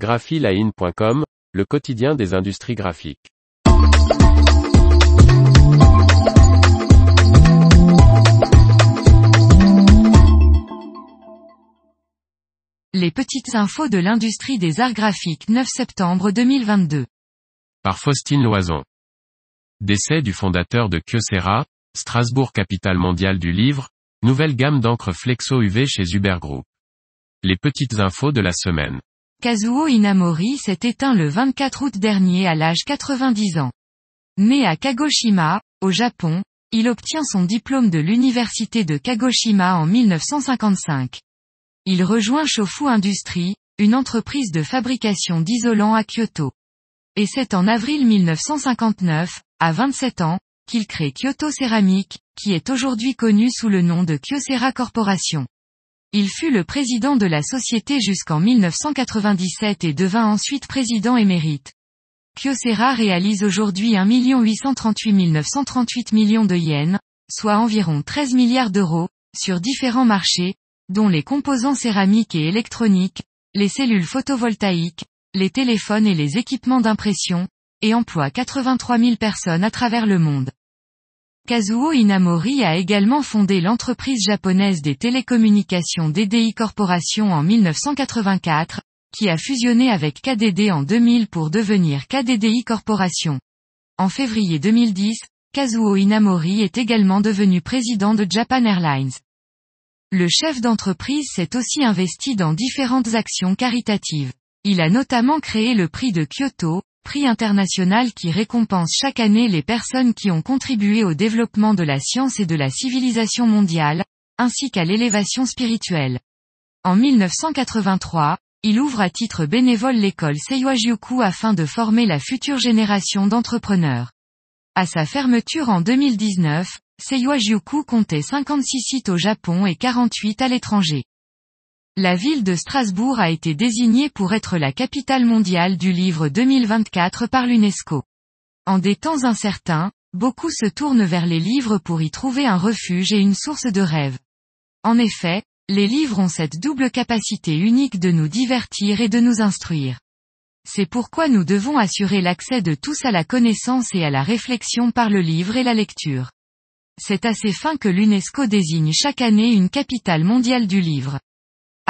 graphiline.com, le quotidien des industries graphiques. Les petites infos de l'industrie des arts graphiques 9 septembre 2022. Par Faustine Loison. Décès du fondateur de Kyocera, Strasbourg capitale mondiale du livre, nouvelle gamme d'encre Flexo UV chez Uber Group. Les petites infos de la semaine. Kazuo Inamori s'est éteint le 24 août dernier à l'âge 90 ans. Né à Kagoshima, au Japon, il obtient son diplôme de l'université de Kagoshima en 1955. Il rejoint Shofu Industries, une entreprise de fabrication d'isolants à Kyoto. Et c'est en avril 1959, à 27 ans, qu'il crée Kyoto Céramique, qui est aujourd'hui connu sous le nom de Kyocera Corporation. Il fut le président de la société jusqu'en 1997 et devint ensuite président émérite. Kyocera réalise aujourd'hui 1 838 938 millions de yens, soit environ 13 milliards d'euros, sur différents marchés, dont les composants céramiques et électroniques, les cellules photovoltaïques, les téléphones et les équipements d'impression, et emploie 83 000 personnes à travers le monde. Kazuo Inamori a également fondé l'entreprise japonaise des télécommunications DDI Corporation en 1984, qui a fusionné avec KDD en 2000 pour devenir KDDI Corporation. En février 2010, Kazuo Inamori est également devenu président de Japan Airlines. Le chef d'entreprise s'est aussi investi dans différentes actions caritatives. Il a notamment créé le prix de Kyoto, prix international qui récompense chaque année les personnes qui ont contribué au développement de la science et de la civilisation mondiale, ainsi qu'à l'élévation spirituelle. En 1983, il ouvre à titre bénévole l'école Seiwajuku afin de former la future génération d'entrepreneurs. À sa fermeture en 2019, Seiwajuku comptait 56 sites au Japon et 48 à l'étranger. La ville de Strasbourg a été désignée pour être la capitale mondiale du livre 2024 par l'UNESCO. En des temps incertains, beaucoup se tournent vers les livres pour y trouver un refuge et une source de rêve. En effet, les livres ont cette double capacité unique de nous divertir et de nous instruire. C'est pourquoi nous devons assurer l'accès de tous à la connaissance et à la réflexion par le livre et la lecture. C'est à ces fins que l'UNESCO désigne chaque année une capitale mondiale du livre.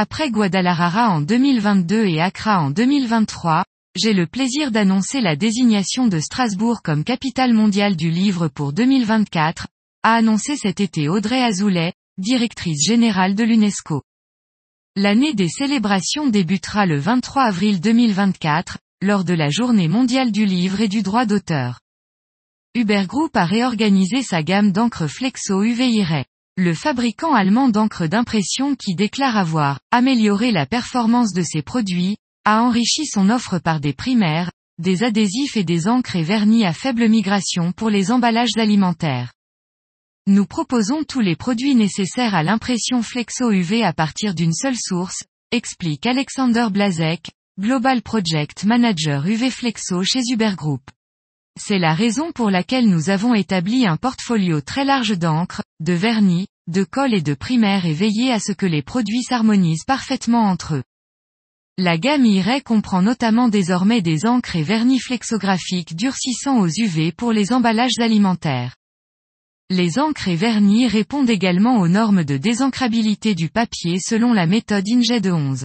Après Guadalajara en 2022 et Accra en 2023, j'ai le plaisir d'annoncer la désignation de Strasbourg comme capitale mondiale du livre pour 2024, a annoncé cet été Audrey Azoulay, directrice générale de l'UNESCO. L'année des célébrations débutera le 23 avril 2024, lors de la journée mondiale du livre et du droit d'auteur. Uber Group a réorganisé sa gamme d'encre Flexo UV le fabricant allemand d'encre d'impression qui déclare avoir amélioré la performance de ses produits, a enrichi son offre par des primaires, des adhésifs et des encres et vernis à faible migration pour les emballages alimentaires. Nous proposons tous les produits nécessaires à l'impression flexo UV à partir d'une seule source, explique Alexander Blazek, Global Project Manager UV Flexo chez Uber Group. C'est la raison pour laquelle nous avons établi un portfolio très large d'encre, de vernis, de colle et de primaire et veillé à ce que les produits s'harmonisent parfaitement entre eux. La gamme IRE comprend notamment désormais des encres et vernis flexographiques durcissants aux UV pour les emballages alimentaires. Les encres et vernis répondent également aux normes de désencrabilité du papier selon la méthode INJED 11.